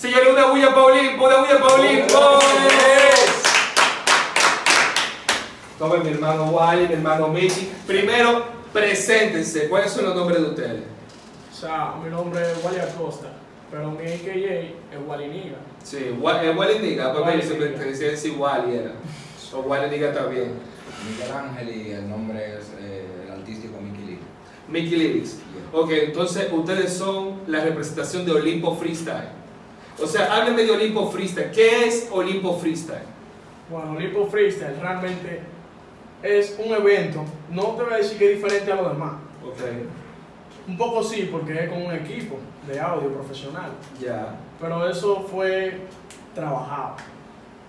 Señores, una bulla Olimpo, una bulla Olimpo. Toma mi hermano Wally, mi hermano Mickey. Primero, preséntense. ¿Cuáles son los nombres de ustedes? O sea, mi nombre es Wally Acosta, pero mi AKA es Wally Niga. Sí, Wa- eh, Wally Niga, porque Wally yo siempre te decía si Wally era. O Wally Niga bien. Miguel Ángel y el nombre es eh, el artístico Mickey Lee. Mickey Lyrics. Ok, entonces ustedes son la representación de Olimpo Freestyle. O sea, háblenme de Olimpo Freestyle. ¿Qué es Olimpo Freestyle? Bueno, Olimpo Freestyle realmente es un evento, no te voy a decir que es diferente a los demás. Ok, Un poco sí, porque es con un equipo de audio profesional, ya. pero eso fue trabajado.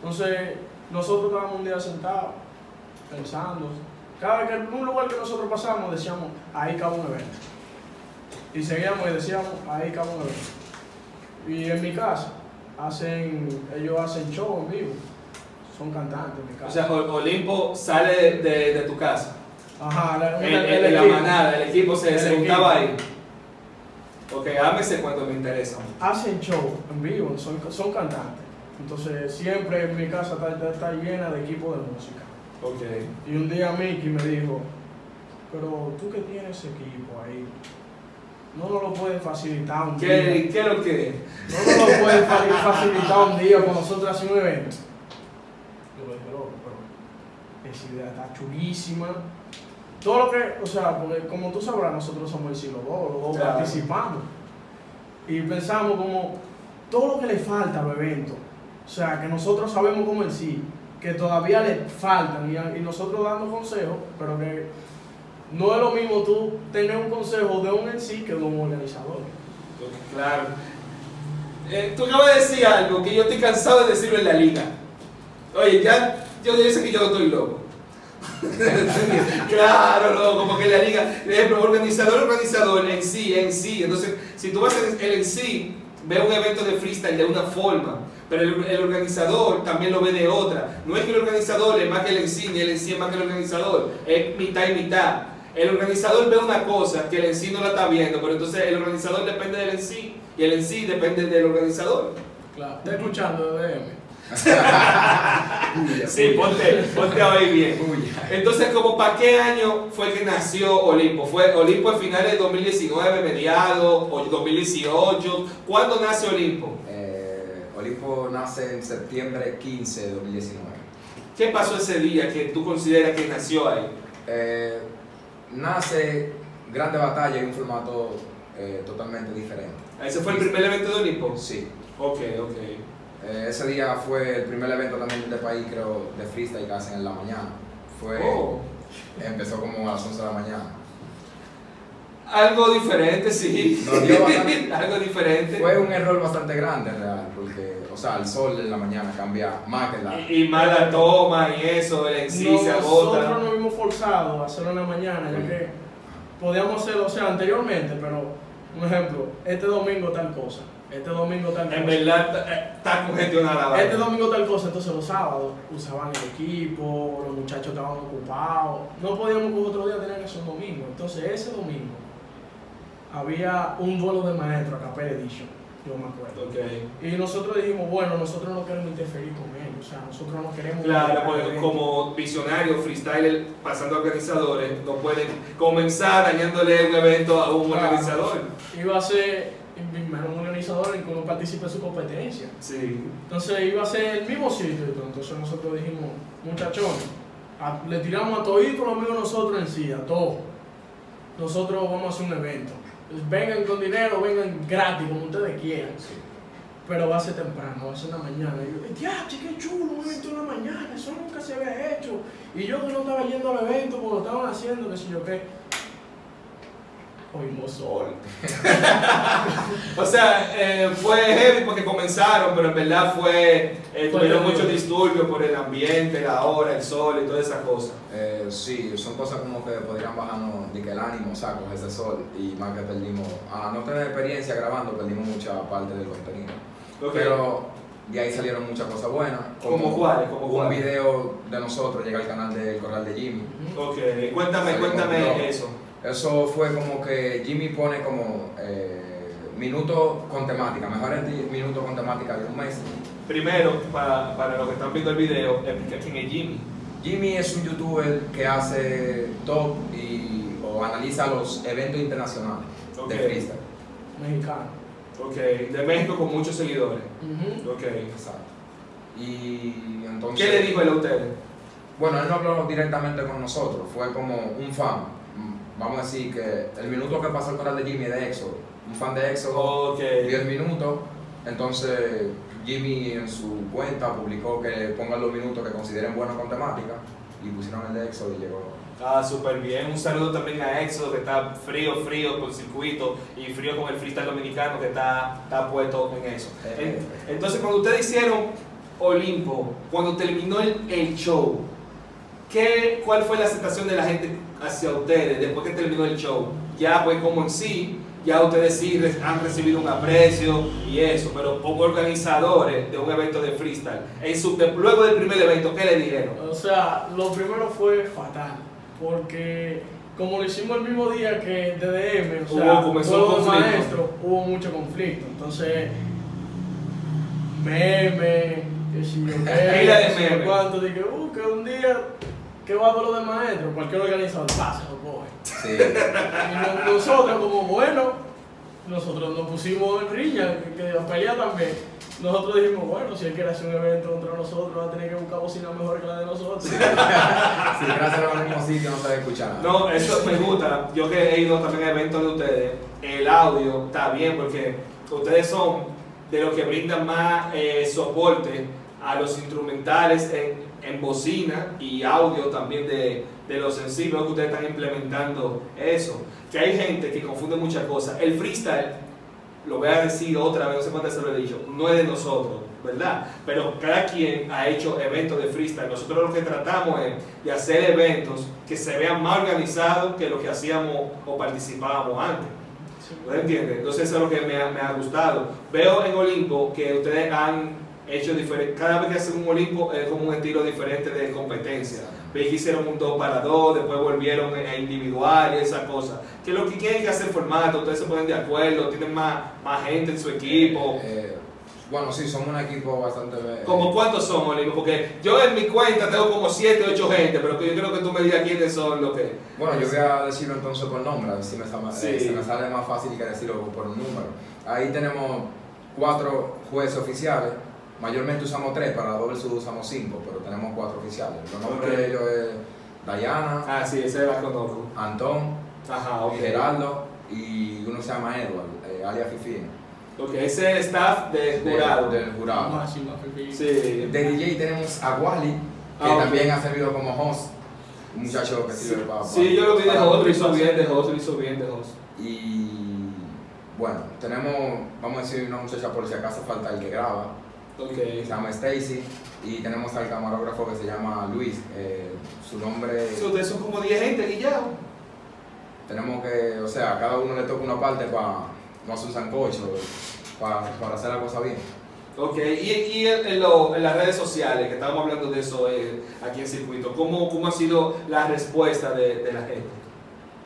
Entonces, nosotros estábamos un día sentados, pensando. Cada vez que en un lugar que nosotros pasamos, decíamos, ahí cabe un evento. Y seguíamos y decíamos, ahí cabe un evento. Y en mi casa, hacen, ellos hacen show en vivo. Son cantantes en mi casa. O sea, Olimpo sale de, de- tu casa. Ajá, la, El, el- el- el la equipo. manada, el equipo se, se juntaba ahí. Ok, háblese cuando me interesa. hacen show en vivo, son, son cantantes. Entonces siempre en mi casa está, está- está llena de equipos de música. Ok. Y un día Mickey me dijo, pero tú que tienes equipo ahí, no nos lo puedes facilitar un día. ¿Qué, ¿Qué es lo que? No nos lo puedes fa- facilitar un día con nosotros hacer un evento. Yo le dije, loco, pero esa idea está chulísima. Todo lo que, o sea, porque como tú sabrás, nosotros somos el siglo II, los dos Claro. participamos. Y pensamos como todo lo que le falta a los eventos. O sea, que nosotros sabemos como el sí, que todavía le faltan y, y nosotros dando consejos, pero que no es lo mismo tú tener un consejo de un en sí que de un organizador. Claro. Eh, tú acabas de decir algo que yo estoy cansado de decirlo en la liga. Oye, ya yo dice que yo estoy loco. claro, loco, porque la liga, ejemplo, organizador, organizador, en sí, en sí. Entonces, si tú vas el en sí, ve un evento de freestyle de una forma, pero el, el organizador también lo ve de otra. No es que el organizador es más que el en sí, ni el en sí es más que el organizador, es mitad y mitad. El organizador ve una cosa que el en sí no la está viendo, pero entonces el organizador depende del en sí y el en sí depende del organizador. Claro. ¿Estás escuchando? Puya, Sí, ponte, ponte a oír bien. Entonces, como para qué año fue que nació Olimpo? ¿Fue Olimpo a finales de 2019, mediados, o 2018? ¿Cuándo nace Olimpo? Eh, Olimpo nace en septiembre 15 de 2019. ¿Qué pasó ese día que tú consideras que nació ahí? Eh, nace Grande Batalla en un formato eh, totalmente diferente. ¿Ese fue el primer evento de Olimpo? Sí. Ok, ok. Eh, ese día fue el primer evento también del país, creo, de freestyle que hacen en la mañana. Fue, Oh. Empezó como a las 11 de la mañana. Algo diferente, sí. Nos dio bastante- Algo diferente. Fue un error bastante grande, real, porque, o sea, el sol en la mañana cambia más que la... Y, y mala toma y eso, el en sí se Nosotros agota. nos vimos forzados a hacerlo en la mañana, ya que podíamos hacerlo, o sea, anteriormente, pero, un ejemplo, este domingo tal cosa, este domingo tal cosa. En verdad, eh, está congestionada la Este domingo tal cosa, entonces los sábados usaban el equipo, los muchachos estaban ocupados, no podíamos que otro día tener que ser un domingo. Entonces ese domingo había un duelo de maestros a Capel Edition, yo me acuerdo. Ok. Y nosotros dijimos, bueno, nosotros no queremos interferir con ellos, o sea, nosotros no queremos... Claro, porque como visionario, freestyler, pasando a organizadores, no pueden comenzar dañándole un evento a un Claro. organizador. Iba a ser un organizador en que uno participe en su competencia. Sí. Entonces iba a ser el mismo sitio. y todo. Entonces nosotros dijimos, muchachones, le tiramos a todos los amigos nosotros en sí, a todos. Nosotros vamos a hacer un evento. Pues vengan con dinero, vengan gratis, como ustedes quieran. Pero va a ser temprano, va a ser en la mañana. Y yo, ya, qué chulo, un evento en la mañana, eso nunca se había hecho. Y yo que no estaba yendo al evento, porque lo estaban haciendo, qué sé yo qué. Oímos sol. O sea, eh, fue heavy porque comenzaron, pero en verdad fue, eh, tuvieron muchos disturbios por el ambiente, la hora, el sol y todas esas cosas. Eh, sí, son cosas como que podrían bajarnos de que el ánimo, o sea, con ese sol, y más que perdimos, a no tener experiencia grabando, perdimos mucha parte del contenido. Ok. Pero de ahí salieron muchas cosas buenas. ¿Cómo cuáles? ¿Cómo un video de nosotros llega al canal del Corral de Jimmy. Ok, cuéntame, cuéntame eso. Eso fue como que Jimmy pone como eh, minutos con temática, mejores minutos con temática de un mes. Primero, para, para los que están viendo el video, explica quién es Jimmy. Jimmy es un youtuber que hace top y, o analiza los eventos internacionales de freestyle. Mexicano. Ok, de México con muchos seguidores. Ujú. Ok. Exacto. Y entonces... ¿Qué le dijo él a ustedes? Bueno, él no habló directamente con nosotros, fue como un fan. Vamos a decir que el minuto que pasó el canal de Jimmy es de Éxodo. Un fan de Éxodo Ok. 10 minutos. Entonces Jimmy en su cuenta publicó que pongan los minutos que consideren buenos con temática y pusieron el de Éxodo y llegó. Ah, súper bien. Un saludo también a Éxodo, que está frío, frío con circuito y frío con el freestyle dominicano, que está, está puesto en eso. Eh, En- Entonces, cuando ustedes hicieron Olimpo, cuando terminó el, el show, ¿qué, ¿cuál fue la aceptación de la gente hacia ustedes después que terminó el show? Ya, pues, como en sí, ya ustedes sí han recibido un aprecio y eso, pero como organizadores de un evento de freestyle, en su, de- luego del primer evento, ¿qué le dijeron? O sea, lo primero fue fatal, porque como lo hicimos el mismo día que DDM, o sea, Hubo- comenzó el maestro, hubo mucho conflicto. Entonces, meme, que si yo qué, de meme. cuánto, dije, uh, que un día que va a lo de maestro, cualquier organizador pasa, lo coge. Sí. Y no- nosotros, como bueno, nosotros nos pusimos en riña, que, que a pelear también. Nosotros dijimos, bueno, si él quiere hacer un evento contra nosotros, va a tener que buscar bocina mejor que la de nosotros. Sí, gracias al mismo sitio no se escucha nada. No, eso me gusta. Yo que he ido también a eventos de ustedes, el audio está bien porque ustedes son de los que brindan más eh, soporte a los instrumentales en, en bocina y audio también de, de los sensibles que ustedes están implementando eso. Que hay gente que confunde muchas cosas. El freestyle, lo voy a decir otra vez, no sé cuántas se lo he dicho, no es de nosotros, ¿verdad? Pero cada quien ha hecho eventos de freestyle. Nosotros lo que tratamos es de hacer eventos que se vean más organizados que lo que hacíamos o participábamos antes. ¿No entiendes? Entonces eso es lo que me ha, me ha gustado. Veo en Olimpo que ustedes han hecho diferente, cada vez que hacen un Olimpo es como un estilo diferente de competencia. Veis hicieron un 2 para 2, después volvieron a individual y esa cosa. Que lo que quieren que hacer formato, ustedes se ponen de acuerdo, tienen más, más gente en su equipo. Eh, bueno, sí, somos un equipo bastante. eh, ¿Como cuántos son, Olimpo? Porque yo en mi cuenta tengo como 7, 8 gente, pero que yo creo que tú me digas quiénes son los que... Bueno, yo voy a decirlo entonces por nombre, a ver si me, sa- Sí. eh, se me sale más fácil que decirlo por un número. Ahí tenemos cuatro jueces oficiales, mayormente usamos tres, para doble sud usamos cinco, pero tenemos cuatro oficiales. Los nombres Ok. de ellos es Dayana, Ah, sí, ese la conozco. Antón, Ajá, ok. Gerardo y uno se llama Edward, eh, alias Fifín. Ok, ese es el staff de jurado. del jurado. Sí. De DJ tenemos a Wally, que Ah, también ha servido como host, un muchacho que sirve para... Sí, yo lo vi de host, lo hizo bien de host, lo hizo bien de host. Y bueno, tenemos, vamos a decir, una muchacha por si acaso falta el que graba, Se llama Stacy, y tenemos al camarógrafo que se llama Luis, eh, su nombre, Sí, ustedes son como 10 gente guillados. tenemos que, o sea, a cada uno le toca una parte para no hacer un sancocho, para, para hacer la cosa bien. Ok, y, y en, lo- en las redes sociales, que estábamos hablando de eso eh, aquí en Circuito, ¿cómo, ¿cómo ha sido la respuesta de, de la gente?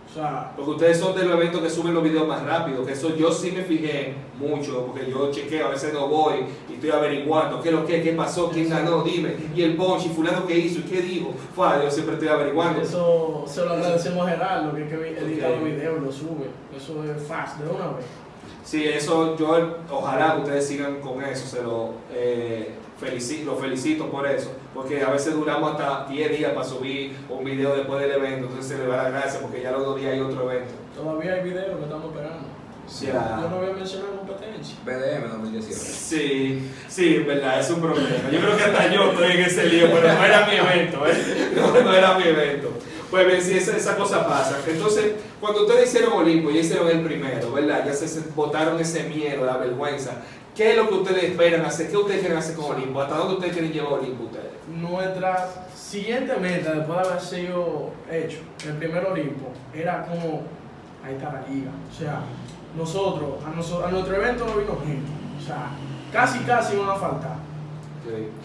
O sea, Porque ustedes son de los eventos que suben los videos más rápido, que eso yo sí me fijé mucho, porque yo chequeo, a veces no voy estoy averiguando qué es lo que, qué pasó, quién ganó, dime, y el punch, y fulano qué hizo, y qué dijo, Fua, yo siempre estoy averiguando. eso se lo agradecemos a Gerardo, que es que edita los videos y los sube. Eso es fast, de una vez. Sí, eso yo ojalá que ustedes sigan con eso, se lo, eh, felici- lo felicito por eso, porque a veces duramos hasta 10 días para subir un video después del evento, entonces se le va la gracia porque ya los dos días hay otro evento. Todavía hay videos que estamos esperando. Ya. Yo no voy a mencionar. BDM 2018. Sí, sí, en verdad, es un problema. Yo creo que hasta yo estoy en ese lío, pero no era mi evento, ¿eh? No, no era mi evento. Pues bien, sí, esa, esa cosa pasa. Entonces, cuando ustedes hicieron Olimpo y hicieron el primero, ¿verdad? Ya se, se botaron ese miedo, la vergüenza. ¿Qué es lo que ustedes esperan hacer? ¿Qué ustedes quieren hacer con Olimpo? ¿Hasta dónde ustedes quieren llevar Olimpo ustedes? Nuestra siguiente meta, después de haber sido hecho el primer Olimpo, era como, ahí está la liga. O sea, nosotros, a, noso- a nuestro evento no vino gente. O sea, casi, casi van a faltar.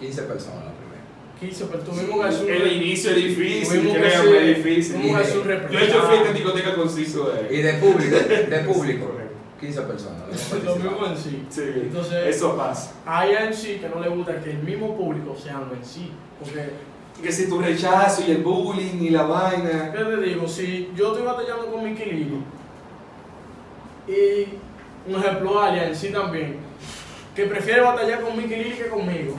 15 personas la primera. 15, pero tuvimos que hacer El inicio es difícil, Tuvimos que créanme, ser- es difícil. tuvimos que hacer un Yo he hecho fiesta en discoteca con cinco de Y de público, de público. 15 personas. lo mismo en sí. Sí, Entonces- eso pasa. Hay en sí que no le gusta que el mismo público sea en sí. Porque, Que si tu rechazo y el bullying y la vaina. ¿qué te digo? Si yo estoy batallando con Mickey Lili y un ejemplo Alia en sí también, que prefiere batallar con Mickey Lili que conmigo,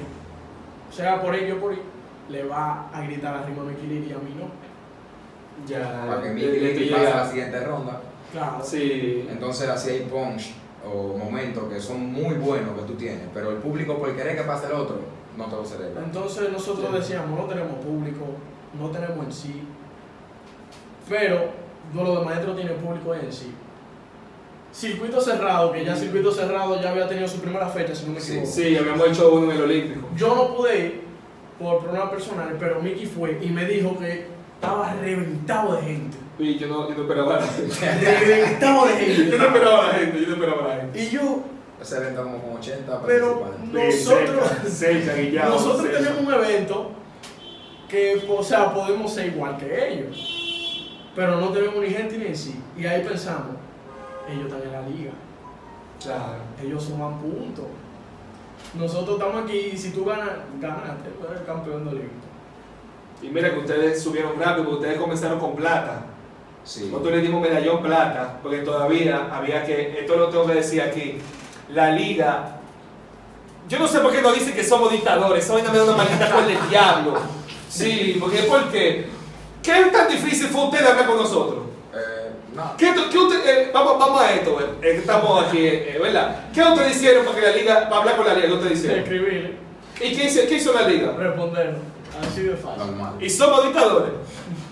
sea por ello o por ahí, le va a gritar arriba a Mickey Lili y a mí no. Ya. Para que Mickey Lili pase a la siguiente ronda. Claro. Sí. Entonces así hay punch o momentos que son muy buenos que tú tienes, pero el público por querer que pase el otro, no te lo celebra. Entonces nosotros decíamos, no tenemos público, no tenemos en sí, pero Duelo de Maestro tiene público en sí. Circuito cerrado, que ya circuito cerrado ya había tenido su primera fecha, si no me Sí, equivoco. Sí, habíamos hecho uno en el Olímpico. Yo no pude ir por problemas personales, pero Mickey fue y me dijo que estaba reventado de gente. Y yo no, yo no esperaba la gente. Reventado de Yo no gente. esperaba la gente, yo no esperaba la gente. Y yo, Ese evento como con 80 Pero- participantes. Sí, Nosotros- nosotros tenemos un evento que, o sea, podemos ser igual que ellos, pero no tenemos ni gente ni en sí. Y ahí pensamos, ellos están en la liga, Claro. ellos suman puntos. Nosotros estamos aquí y si tú ganas, ganaste, tú eres el campeón del Olímpico. Y mira que ustedes subieron rápido, porque ustedes comenzaron con plata. Sí. Nosotros le dimos medallón plata, porque todavía había que, esto lo tengo que decir aquí, la liga, yo no sé por qué nos dicen que somos dictadores, vaina me da una maldita con el diablo. Sí, porque ¿por qué? ¿Qué tan difícil fue usted hablar con nosotros? Eh. ¿Qué, qué usted, eh, vamos, vamos a esto, eh, eh, estamos aquí, eh, ¿verdad? ¿Qué ustedes hicieron para que la liga, para hablar con la liga? ¿Qué ustedes hicieron? Escribir, ¿Y qué hizo, qué hizo la liga? responder, así de fácil. Normal. ¿Y somos dictadores?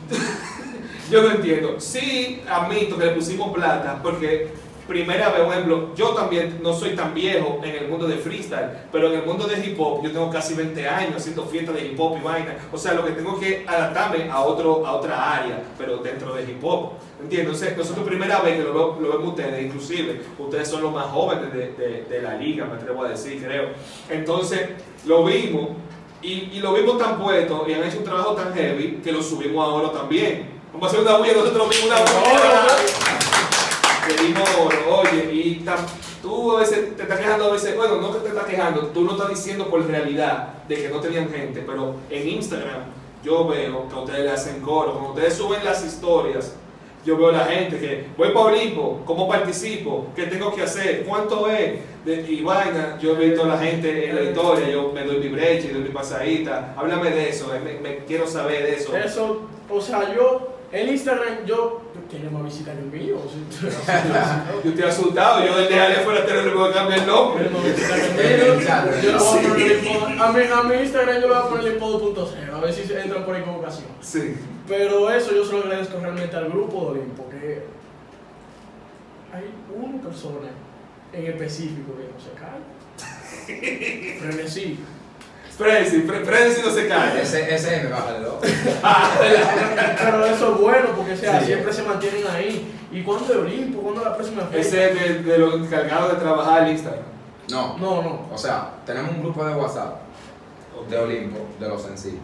yo no entiendo. Sí, admito que le pusimos plata porque, primera vez, por ejemplo, yo también no soy tan viejo en el mundo de freestyle, pero en el mundo de hip hop yo tengo casi 20 años haciendo fiestas de hip hop y vaina. O sea, lo que tengo que adaptarme a, otro, a otra área, pero dentro de hip hop. ¿Entiendes? Entonces, nosotros primera vez que lo, lo vemos ustedes, inclusive, ustedes son los más jóvenes de, la liga, me atrevo a decir, creo. Entonces, lo vimos y, lo vimos tan puesto y han hecho un trabajo tan heavy que lo subimos a oro también. Vamos a hacer una bulla nosotros mismos, una bulla. Pedimos oro, oye, y tú a veces te estás quejando, a veces, bueno, no que te estás quejando, tú lo estás diciendo por realidad de que no tenían gente, pero en Instagram yo veo que ustedes le hacen coro, cuando ustedes suben las historias, yo veo a la gente que voy para cómo participo, qué tengo que hacer, cuánto es, y vaina, yo he visto a la gente en la historia, yo me doy mi brecha y doy mi pasadita, háblame de eso, eh, me quiero saber de eso. Eso, o sea, yo, en Instagram, yo, ¿quién me visita el mío? Yo estoy asustado, yo desde allá fuera te le voy a cambiar el nombre. Yo le voy a poner el a mi, a mi Instagram yo le voy a poner el iPod.0, a ver si entran por equivocación. Sí. Pero eso yo se lo agradezco realmente al grupo de Olimpo, que hay una persona en específico que no se cae. Frenesí. Frenzy, Fre- Frenzy no se cae. Ese, ese me baja de dos. Pero eso es bueno porque o sea, Sí. siempre se mantienen ahí. ¿Y cuándo es Olimpo? ¿Cuándo es la próxima fecha? Ese es de, de los encargados de trabajar el Instagram. No. No, no. O sea, tenemos un grupo de WhatsApp de Olimpo, de los en sí.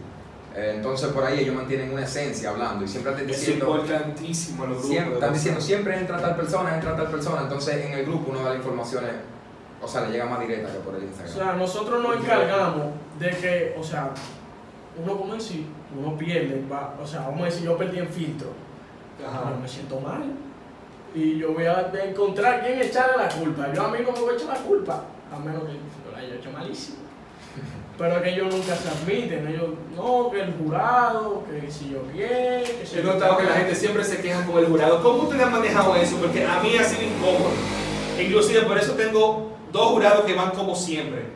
Eh, entonces por ahí ellos mantienen una esencia hablando y siempre están Es diciendo, importantísimo los grupos. siempre, están diciendo, siempre entra tal persona, entra tal persona. Entonces en el grupo uno da las informaciones, o sea, le llega más directa que por el O Instagram. sea, nosotros nos encargamos de que, o sea, uno como en sí, uno pierde, va, o sea, vamos a decir, yo perdí en filtro, Ajá. yo me siento mal. Y yo voy a encontrar quién echarle la culpa. Yo a mí no me voy a echar la culpa, a menos que yo la haya hecho malísimo. Pero que ellos nunca se admiten, ellos, no, que el jurado, que si yo quién, que si He yo notado que la gente siempre se queja con el jurado. ¿Cómo ustedes han manejado eso? Porque a mí ha sido incómodo. Inclusive por eso tengo dos jurados que van como siempre.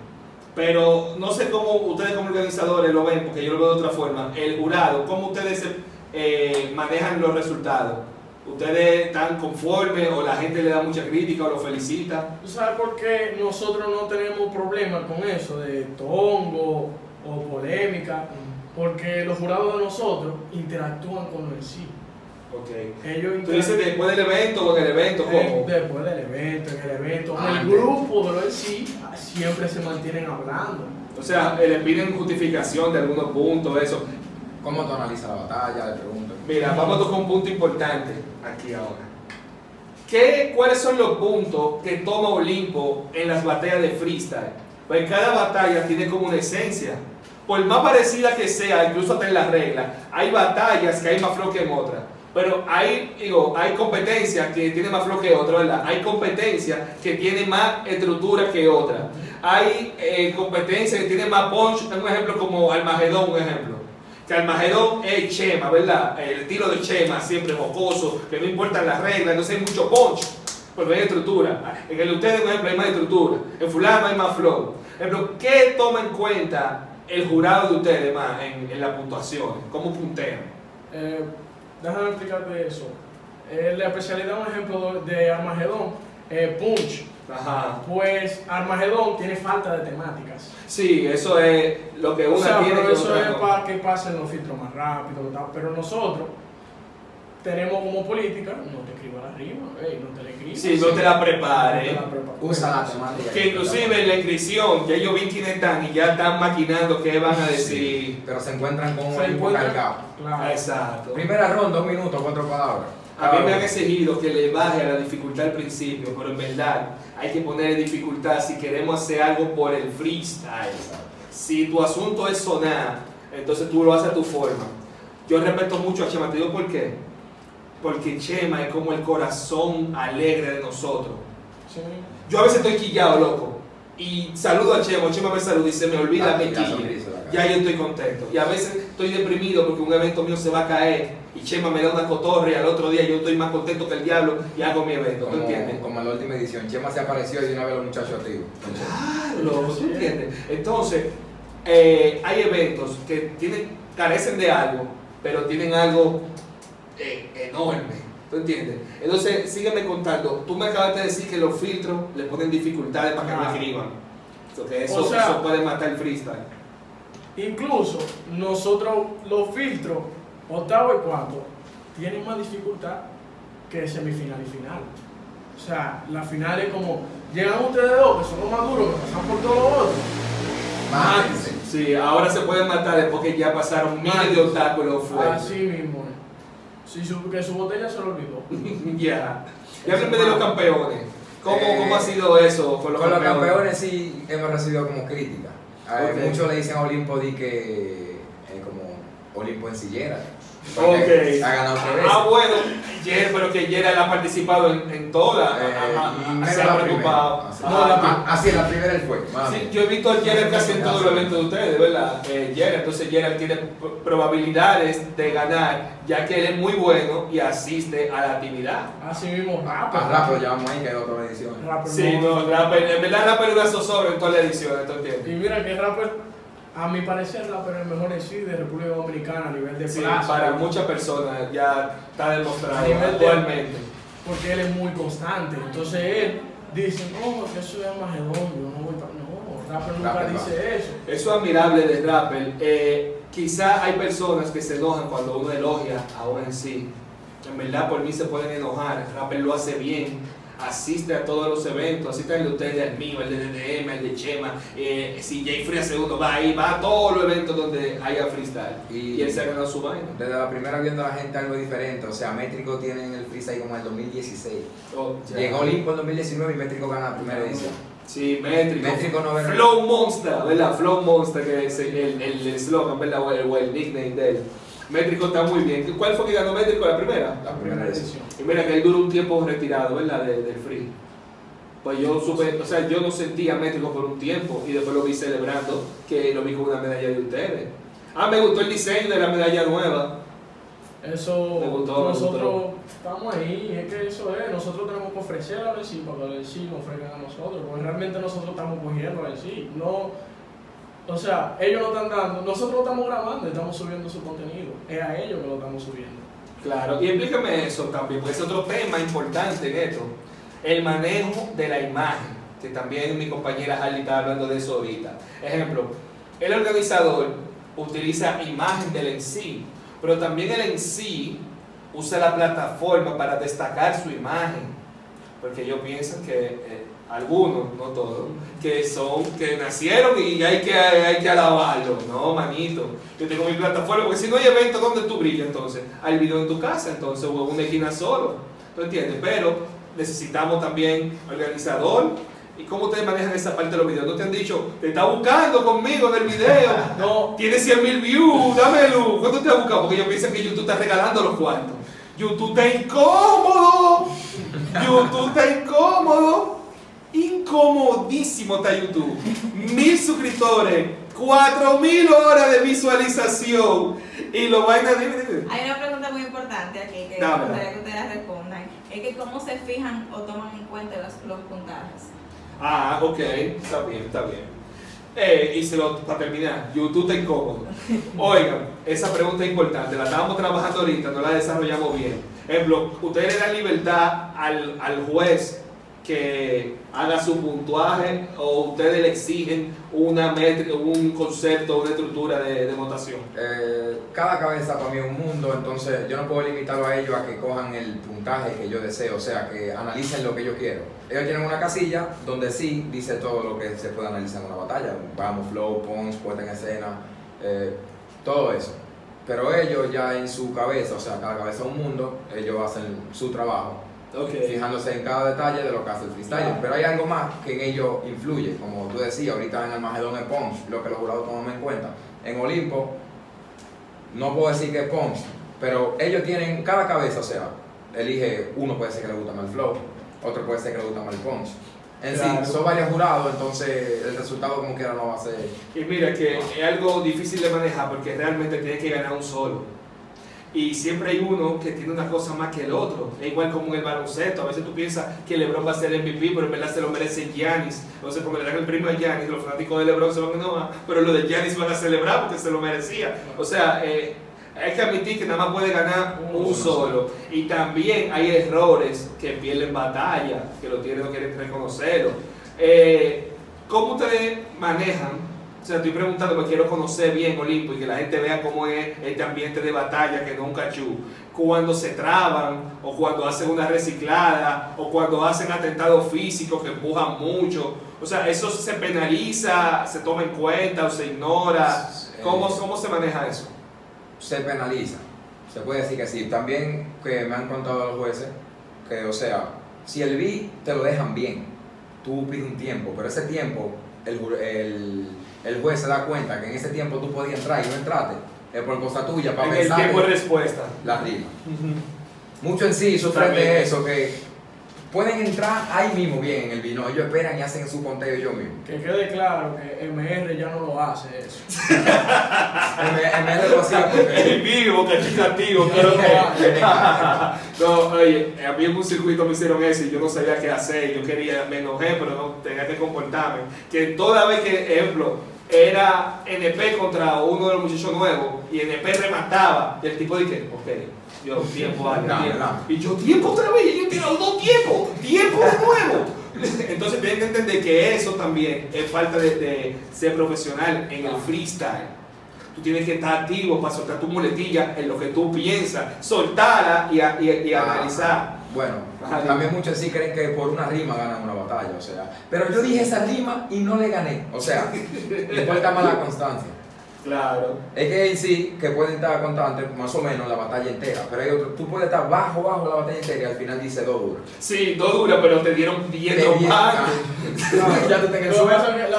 Pero no sé cómo ustedes como organizadores lo ven, porque yo lo veo de otra forma. El jurado, ¿cómo ustedes eh, manejan los resultados? ¿Ustedes están conformes o la gente le da mucha crítica o lo felicita? ¿Tú sabes por qué nosotros no tenemos problemas con eso de tongo o polémica? Porque los jurados de nosotros interactúan con en sí. Ok. Ellos ¿Tú dices después del evento o en el evento? Eh, ¿Cómo? después del evento, en el evento, en el grupo de lo en sí, siempre se mantienen hablando. O sea, eh, le piden justificación de algunos puntos, eso. ¿Cómo tú analizas la batalla? Le preguntan. Mira, vamos a tocar un punto importante aquí ahora. ¿qué, ¿cuáles son los puntos que toma Olimpo en las batallas de freestyle? Pues cada batalla tiene como una esencia. Por más parecida que sea, incluso hasta en las reglas, hay batallas que hay más flow que en otras. Pero hay, digo, hay competencia que tiene más flow que otra, ¿verdad? Hay competencia que tiene más estructura que otra. Hay eh, competencia que tiene más punch. Un ejemplo como Almagedón, un ejemplo. Que Almagedón es Chema, ¿verdad? El estilo de Chema, siempre jocoso, que no importan las reglas, no sé, hay mucho punch, pero hay estructura. En el de ustedes, por ejemplo, hay más estructura. En fulano hay más flow. Ejemplo, ¿qué toma en cuenta el jurado de ustedes más en, en la puntuación? ¿Cómo puntean? Eh, déjame explicarte eso. Eh, la especialidad, un ejemplo de Armagedón, eh, Punch. Ajá. Pues Armagedón tiene falta de temáticas. Sí, eso es lo que una O sea, tiene pero que eso es para que pasen los filtros más rápido. tal. Pero nosotros tenemos como política, no te escribas la rima, ey, no te la escribas. Sí, no te la prepares. No te la prepares. Usa la temática. Que inclusive en la inscripción, ya yo vi quiénes están y ya están maquinando qué van a decir. Pero se encuentran con un equipo cargado. Claro. Exacto. Primera ronda, dos minutos, cuatro palabras. A mí me han exigido que le baje a la dificultad al principio, pero en verdad hay que ponerle dificultad si queremos hacer algo por el freestyle. Si tu asunto es sonar, entonces tú lo haces a tu forma. Yo respeto mucho a Chema, te digo por qué. Porque Chema es como el corazón alegre de nosotros. Yo a veces estoy quillado, loco. Y saludo a Chema, Chema me saluda y se me olvida La- mi la quilla. Ya yo estoy contento. Y a veces estoy deprimido porque un evento mío se va a caer y Chema me da una cotorra y al otro día yo estoy más contento que el diablo y hago mi evento. ¿Tú Como, entiendes? como en la última edición, Chema se apareció y de una vez los muchachos activos. Claro, ¿tú entiendes? Entonces, eh, hay eventos que tienen, carecen de algo, pero tienen algo enorme. ¿Tú entiendes? Entonces, sígueme contando. Tú me acabas de decir que los filtros le ponen dificultades para que no escriban. Porque eso, O sea- eso puede matar el freestyle. Incluso nosotros los filtros, octavo y cuarto, tienen más dificultad que semifinal y final. O sea, la final es como, llegan ustedes dos, que son los más duros, que pasan por todos los otros. Mátense. Sí, ahora se pueden matar porque ya pasaron miles de obstáculos fuera. Así mismo Si su, que su botella se lo olvidó. Ya. Y háblame de los campeones. ¿Cómo, Eh, ¿Cómo ha sido eso con los Con los campeones? sí hemos recibido como crítica. A ver, Ok. Muchos le dicen a Olimpo di que eh, como Olimpo en sillera. Porque Ok. Ha ganado tres veces. Ah, bueno, Jer, pero que Jer ha participado en, en todas. Eh, y se ha la preocupado. primera. Así, No, la Ah, así, la primera él fue. Sí, yo he visto a Gerard casi en todos los eventos de ustedes, ¿verdad? Eh, Gerard, entonces Gerard tiene probabilidades de ganar, ya que él es muy bueno y asiste a la actividad. Así mismo, A rápido. Rapo llevamos ahí que hay otra edición. Rapper Sí, no, Rapper, en verdad Rapper es una zozobra en todas las ediciones, ¿tú Y entiendes? mira que Rapper, a mi parecer, Rapper es el mejor en sí de República Dominicana a nivel de Sí, plaza. para muchas personas ya está demostrado A nivel de- actualmente. Porque él es muy constante. Entonces él dice, no, que eso es Magedón, yo no voy para. No, Rapper nunca Rapper dice eso. Eso es admirable de Rapper. Eh, quizá hay personas que se enojan cuando uno elogia a uno en sí. En verdad, por mí se pueden enojar. Rapper lo hace bien. Asiste a todos los eventos. Asiste al de ustedes, al mío, el de DDM, el de Chema. Eh, si Jay Free hace uno, va ahí, va a todos los eventos donde haya freestyle. Y, Y- él se ha ganado su vaina. Desde la primera viendo a la gente algo diferente. O sea, Métrico tiene en el freestyle como el 2016. Oh. Llegó Olimpo en 2019 y Métrico gana la primera edición. Sí, métrico. Métrico no. Flow Monster, ¿verdad? Flow Monster, que es el el- el eslogan, ¿verdad? O el, o el nickname de él. Métrico está muy bien. ¿Cuál fue que ganó Métrico la primera? La primera edición. Y mira que él duró un tiempo retirado, ¿verdad? De- del free. Pues yo supe, o sea, yo no sentía métrico por un tiempo y después lo vi celebrando que lo vi con una medalla de ustedes. Ah, me gustó el diseño de la medalla nueva. Eso, Me gustó, me nosotros estamos ahí, es que eso es, nosotros tenemos que ofrecer a sí para que el sí nos ofrezcan a nosotros, porque realmente nosotros estamos cogiendo a sí, no, o sea, ellos no están dando, nosotros lo estamos grabando estamos subiendo su contenido, es a ellos que lo estamos subiendo. Claro, y explícame eso también, porque es otro tema importante en esto. El manejo de la imagen, que también mi compañera Harley estaba hablando de eso ahorita. Ejemplo, el organizador utiliza imagen del en sí, pero también el en sí usa la plataforma para destacar su imagen. Porque ellos piensan que eh, algunos, no todos, que son, que nacieron y hay que, hay que alabarlo. No, manito. Yo tengo mi plataforma, porque si no hay evento donde tú brillas, entonces hay video en tu casa, entonces hubo una esquina solo. ¿Tú entiendes? Pero necesitamos también organizador. ¿Y cómo ustedes manejan esa parte de los videos? ¿No te han dicho, te está buscando conmigo en el video? No, Tiene 100 mil views, dame luz. ¿Cuánto te ha buscado? Porque ellos piensan que YouTube está regalando los cuartos. YouTube está incómodo. YouTube está incómodo. Incomodísimo está YouTube. Mil suscriptores, cuatro mil horas de visualización. Y lo vaina, dime, dime. Hay una pregunta muy importante aquí que me Dámela. gustaría que ustedes respondan. Es que cómo se fijan o toman en cuenta los, los puntajes. Ah, ok, está bien, está bien. Eh, y se lo, para terminar, YouTube está incómodo. Oigan, esa pregunta es importante, la estábamos trabajando ahorita, no la desarrollamos bien. Ejemplo, ustedes le dan libertad al, al juez que haga su puntuaje o ustedes le exigen una metri- un concepto, una estructura de, de votación. Eh, cada cabeza para mí es un mundo, entonces yo no puedo limitarlo a ellos a que cojan el puntaje que yo deseo, o sea, que analicen lo que yo quiero. Ellos tienen una casilla donde sí dice todo lo que se puede analizar en una batalla, vamos, flow, punch, puesta en escena, eh, todo eso. Pero ellos ya en su cabeza, o sea, cada cabeza es un mundo, ellos hacen su trabajo, fijándose en cada detalle de lo que hace el freestyle. Claro. Pero hay algo más que en ellos influye, como tú decías, ahorita en el Magedón es punch, lo que los jurados toman en cuenta. En Olimpo, no puedo decir que es punch, pero ellos tienen cada cabeza, o sea, elige, uno puede ser que le gusta más el flow, otro puede ser que le gusta más el punch. En Claro. sí, son varios jurados, entonces el resultado como quiera no va a ser... Y mira que es algo difícil de manejar porque realmente tiene que ganar un solo. Y siempre hay uno que tiene una cosa más que el otro. Es igual como en el baloncesto. A veces tú piensas que LeBron va a ser MVP, pero en verdad se lo merece Giannis. Entonces, porque le dan el premio a Giannis, los fanáticos de LeBron se van a enojar, pero los de Giannis van a celebrar porque se lo merecía. O sea, eh, hay que admitir que nada más puede ganar un solo. Y también hay errores que pierden batalla, que lo tienen no quieren reconocerlo. Eh, ¿Cómo ustedes manejan? O sea, estoy preguntando porque quiero conocer bien Olimpo y que la gente vea cómo es este ambiente de batalla que no un cachú. Cuando se traban, o cuando hacen una reciclada, o cuando hacen atentados físicos que empujan mucho. O sea, eso se penaliza, se toma en cuenta o se ignora. ¿Cómo, cómo se maneja eso? se penaliza. Se puede decir que sí. También que me han contado los jueces que, o sea, si el B te lo dejan bien, tú pides un tiempo, pero ese tiempo el, el, el juez se da cuenta que en ese tiempo tú podías entrar y no entraste, es por cosa tuya, para En el pensar tiempo de respuesta. la rima. Mucho en sí sufren También. de eso, que pueden entrar ahí mismo bien en el vino, ellos esperan y hacen su conteo ellos mismos. que quede claro que MR ya no lo hace eso. De lo hacía porque... En vivo, cachicativo, quiero que. No, oye, a mí en un circuito me hicieron eso y yo no sabía qué hacer. Yo quería, me enojé, pero no tenía que comportarme. Que toda vez que, ejemplo, era NP contra uno de los muchachos nuevos y NP remataba, y el tipo dije, ok, yo tiempo, vale, No, tiempo. no. Y yo tiempo otra vez, y yo tirado dos tiempos, tiempo de nuevo. Entonces tienen que entender que eso también es falta de, de ser profesional en el freestyle. Tú tienes que estar activo para soltar tu muletilla en lo que tú piensas, soltarla y, a- y- y Ah, analizar. Bueno, Ajá, también muchos sí creen que por una rima ganan una batalla, o sea, pero yo dije esa rima y no le gané, o sea, importa más la constancia. Claro. Es que hay sí que pueden estar constantes más o menos la batalla entera, pero hay otro, tú puedes estar bajo, bajo la batalla entera y al final dice dos duros. Sí, dos duras, pero te dieron 10 Te di- más. ah, ya tú te que las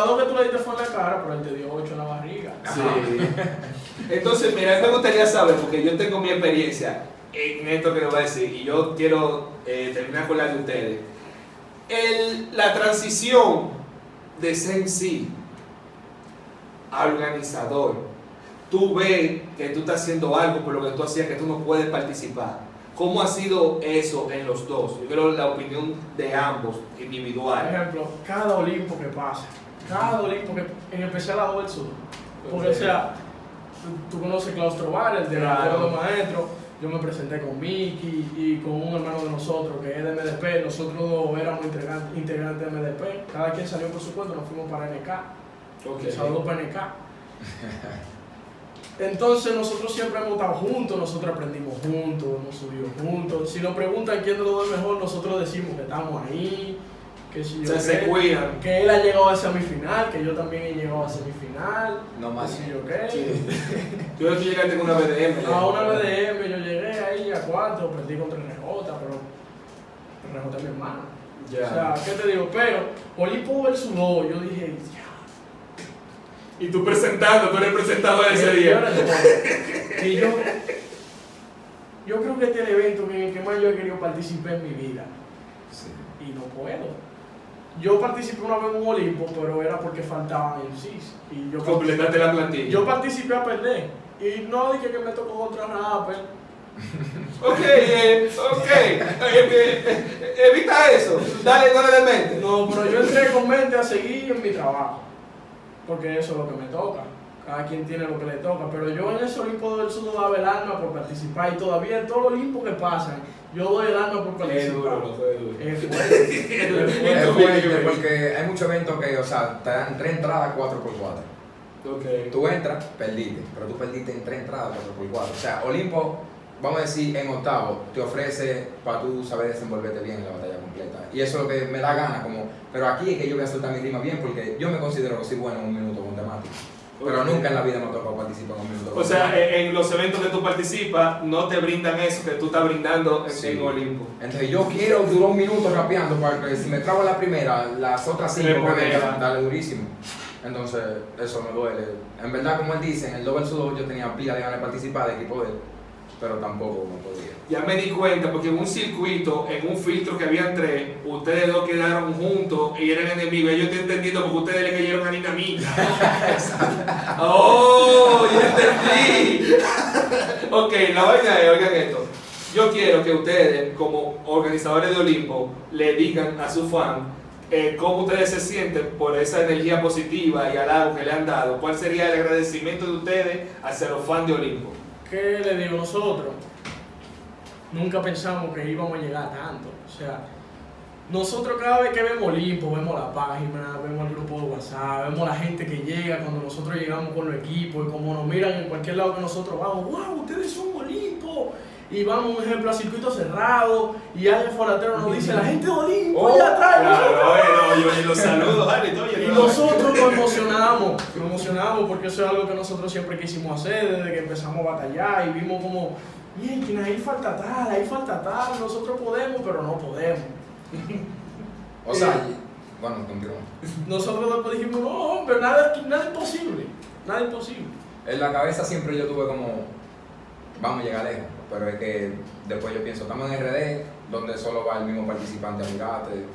dos que tú le diste fue en la cara, pero él te dio 8 en la barriga. Sí. Entonces, mira, me gustaría saber, porque yo tengo mi experiencia en esto que les voy a decir, y yo quiero eh, terminar con la de ustedes. El- la transición de ser en sí a organizador, tú ves que tú estás haciendo algo por lo que tú hacías que tú no puedes participar. ¿Cómo ha sido eso en los dos? Yo quiero la opinión de ambos, Por individual. ejemplo, cada Olimpo que pasa, cada Olimpo que, en especial a Sur, porque o sea, tú, tú conoces Claustro Bar, el de Claro. los maestros, yo me presenté con Mickey y con un hermano de nosotros que es de MDP, nosotros dos éramos integrantes, de MDP, cada quien salió por su cuenta, nos fuimos para NK, Ok. saludos para NK. Entonces nosotros siempre hemos estado juntos, nosotros aprendimos juntos, hemos subido juntos. Si nos preguntan quién de los dos es mejor, nosotros decimos que estamos ahí, que si yo se qué, cuidan. que él ha llegado a semifinal, que yo también he llegado a semifinal, No que más. si yo qué. Tú tú llegaste con una BDM. A una BDM yo llegué ahí a cuatro, perdí contra NJ, pero RJ es mi hermano. Ya. O sea, ¿qué te digo? Pero Olimpo versus Lobo, yo dije, ya. y tú presentando, tú eres presentador ese día. Y yo, yo creo que este es el evento en el que más yo he querido participar en mi vida. Sí. Y no puedo. Yo participé una vez en un Olimpo, pero era porque faltaban MCs. Y yo Completaste la plantilla. Yo participé a perder. Y no dije que me tocó contra rapper. Ok, eh, ok. Eh, eh, eh, evita eso. Dale, no le des mente. No, pero yo entré con mente a seguir en mi trabajo. Porque eso es lo que me toca. Cada quien tiene lo que le toca. Pero yo en ese Olimpo del Sur daba el alma por participar. Y todavía en todos los Olimpos que pasan, yo doy el alma por participar. Es duro, duro. Es fuerte. Es fuerte. Porque hay muchos eventos que, o sea, te dan tres entradas 4x4. Ok. Tú entras, perdiste, pero tú perdiste en tres entradas 4x4. O sea, Olimpo, vamos a decir, en octavo, te ofrece para tú saber desenvolverte bien en la batalla completa. Y eso es lo que me da ganas, como, pero aquí es que yo voy a soltar mi rima bien porque yo me considero que soy bueno en un minuto con temática. Pero nunca en la vida me ha tocado participar en un minuto O sea, en, en los eventos que tú participas, no te brindan eso que tú estás brindando en, Sí. en Olimpo. Entonces yo quiero durar un minuto rapeando porque si me trago la primera, las otras cinco que la- dale durísimo. Entonces, eso me duele. En verdad, como él dice, en el Double Sudor yo tenía pila de ganas de participar de equipo de él, pero tampoco me podía. Ya me di cuenta porque en un circuito, en un filtro que habían tres, ustedes dos quedaron juntos y eran enemigos. Yo estoy entendiendo porque ustedes le cayeron a dinamita. ¡Oh! ¡Ya entendí! ok, la vaina es, oigan esto. Yo quiero que ustedes, como organizadores de Olimpo, le digan a su fan eh, cómo ustedes se sienten por esa energía positiva y halago que le han dado. ¿Cuál sería el agradecimiento de ustedes hacia los fans de Olimpo? ¿Qué le digo nosotros? Nunca pensamos que íbamos a llegar a tanto. O sea, nosotros cada vez que vemos Olimpo, vemos la página, vemos el grupo de WhatsApp, vemos la gente que llega cuando nosotros llegamos con los equipos y como nos miran en cualquier lado que nosotros vamos, wow, ustedes son Olimpo. Y vamos, un ejemplo, a circuito cerrado y alguien foratero nos dice, la gente de Olimpo allá atrás. Oh, Claro, bueno, yo los todo, y nosotros nos emocionamos, nos emocionamos porque eso es algo que nosotros siempre quisimos hacer desde que empezamos a batallar y vimos como, miren, ahí falta tal, ahí falta tal, nosotros podemos, pero no podemos. O sea, y- bueno, continúa. Nosotros después dijimos, no, hombre, nada, nada imposible, nada imposible. En la cabeza siempre yo tuve como, vamos a llegar lejos, pero es que después yo pienso, estamos en RD, donde solo va el mismo participante a mirarte.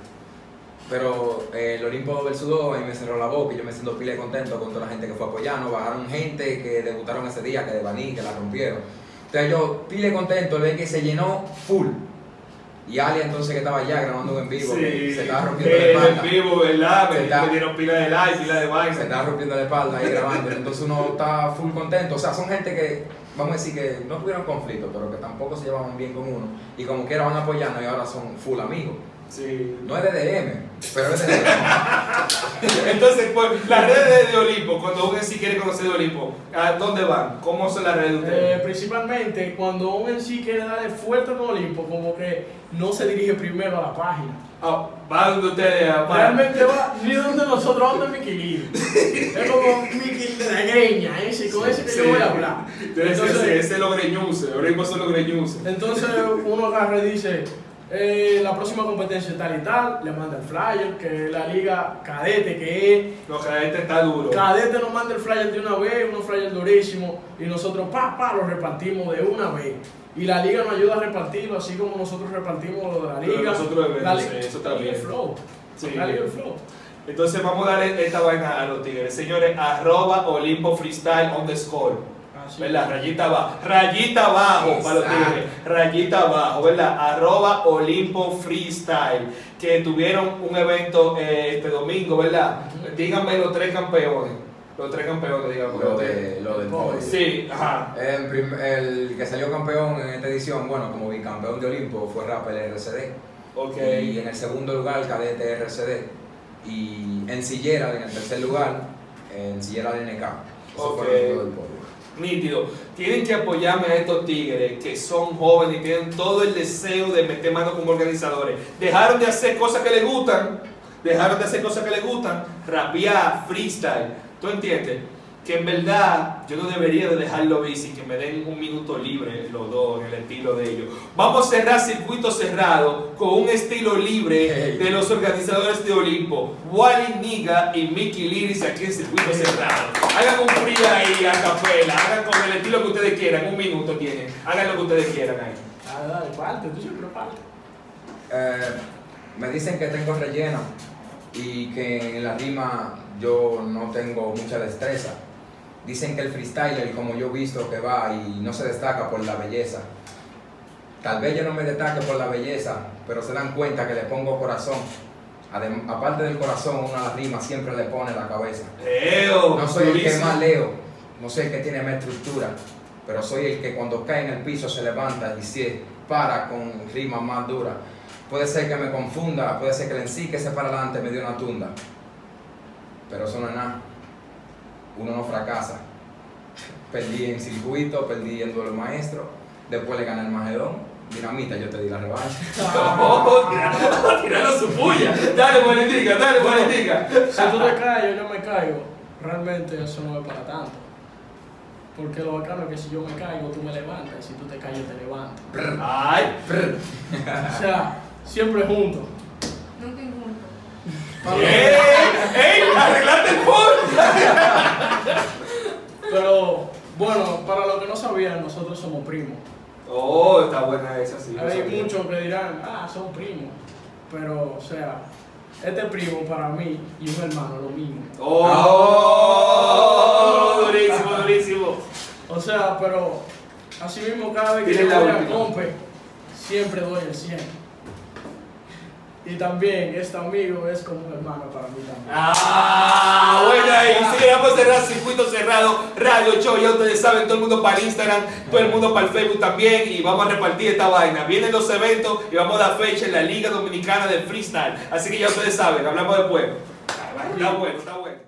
Pero eh, el Olimpo del Sudó ahí me cerró la boca y yo me siento pile contento con toda la gente que fue apoyando. Bajaron gente que debutaron ese día, que de Baní, que la rompieron. Entonces yo pile contento, el que se llenó full. Y Ali entonces que estaba allá grabando en vivo, que se estaba rompiendo la eh, espalda. en vivo, ¿verdad? Se Me, está- me dieron pila de like, pila de se vaina. está rompiendo la espalda ahí grabando, entonces uno está full contento. O sea, son gente que, vamos a decir que no tuvieron conflicto, pero que tampoco se llevaban bien con uno. Y como quiera van apoyando y ahora son full amigos. Sí. No es de DM, pero es de DM. Entonces, pues, las redes de Olimpo, cuando uno sí quiere conocer de Olimpo, ¿a dónde van? ¿Cómo son las redes de Eh, ustedes? principalmente cuando un en sí quiere darle fuerte con Olimpo, como que no se dirige primero a la página. Ah, va donde ustedes van. Realmente va ni donde nosotros, donde Lee. Es como Mickey de la greña, ese, con ese que Sí. yo voy a hablar. Entonces, ese, ese es lo greñuce, Olimpo son los greñuces. Entonces uno agarra y dice, eh, la próxima competencia es tal y tal, le manda el flyer, que la liga cadete que es, que este está duro. cadete nos manda el flyer de una vez, unos flyers durísimos, y nosotros pa, pa, los repartimos de una vez. Y la liga nos ayuda a repartirlo, así como nosotros repartimos lo de la liga. nosotros La sí, eso el flow. Sí. La liga el flow. Entonces vamos a darle esta vaina a los tigres. Señores, arroba Olimpo Freestyle underscore. Así. ¿Verdad? Rayita abajo. Rayita abajo para los tigres. Rayita abajo, ¿verdad? Arroba Olimpo Freestyle. Que tuvieron un evento eh, este domingo, ¿verdad? Díganme los tres campeones. Los tres campeones, díganme. Lo, de, lo del podio. Sí, ajá. El que salió campeón en esta edición, bueno, como bicampeón de Olimpo, fue Rapper RCD. Ok. Y en el segundo lugar, Cadete RCD. Y en Sillera, en el tercer lugar, en Sillera DNK. Eso Ok. fue el del podio. Nítido. Tienen que apoyarme a estos tigres que son jóvenes y tienen todo el deseo de meter mano como organizadores. Dejaron de hacer cosas que les gustan, dejaron de hacer cosas que les gustan, rapear, freestyle. ¿Tú entiendes? Que en verdad yo no debería de dejarlo bici, que me den un minuto libre los dos en el estilo de ellos. Vamos a cerrar circuito cerrado con un estilo libre Hey. de los organizadores de Olimpo, Wally Niga y Mickey Liris aquí en circuito cerrado. Hagan un free ahí a capela, hagan con el estilo que ustedes quieran, un minuto tienen, hagan lo que ustedes quieran ahí. Ah, dale, parte, tú siempre parte. Eh, me dicen que tengo relleno y que en la rima yo no tengo mucha destreza. Dicen que el freestyler, como yo he visto que va y no se destaca por la belleza. Tal vez yo no me destaque por la belleza, pero se dan cuenta que le pongo corazón. Adem- aparte del corazón, una de las rimas siempre le pone la cabeza. Leo, No soy el que más leo, no soy el que tiene más estructura, pero soy el que cuando cae en el piso se levanta y se para con rimas más duras. Puede ser que me confunda, puede ser que el en sí que se para adelante me dio una tunda, pero eso no es nada. Uno no fracasa. Perdí en circuito, perdí en duelo maestro, después le gané el Magedón. Dinamita, yo te di la revancha. Oh, tira- tirando su puya. Dale, Valentica, dale, Valentica. Si tú te caes, yo me caigo. Realmente eso no es para tanto. Porque lo bacano es que si yo me caigo, tú me levantas. Y si tú te caes, yo te levanto. Ay, O sea, siempre juntos. Nunca injunto. ¡Ey! ¡Ey! ¡Arreglaste el punto! Pero bueno, para los que no sabían, nosotros somos primos. Oh, está buena esa, sí. Hay muchos que dirán, ah, son primos. Pero, o sea, este primo para mí y un hermano lo mismo. Oh, durísimo, durísimo. O sea, pero así mismo cada vez que yo voy a compe, siempre doy el 100. Y también este amigo es como un hermano para mí también. Ah, ahí. Sí, vamos a cerrar circuito cerrado, radio show, ya ustedes saben, todo el mundo para Instagram, todo el mundo para el Facebook también y vamos a repartir esta vaina. Vienen los eventos y vamos a dar fecha en la Liga Dominicana de Freestyle. Así que ya ustedes saben, hablamos después. Está bueno, está bueno.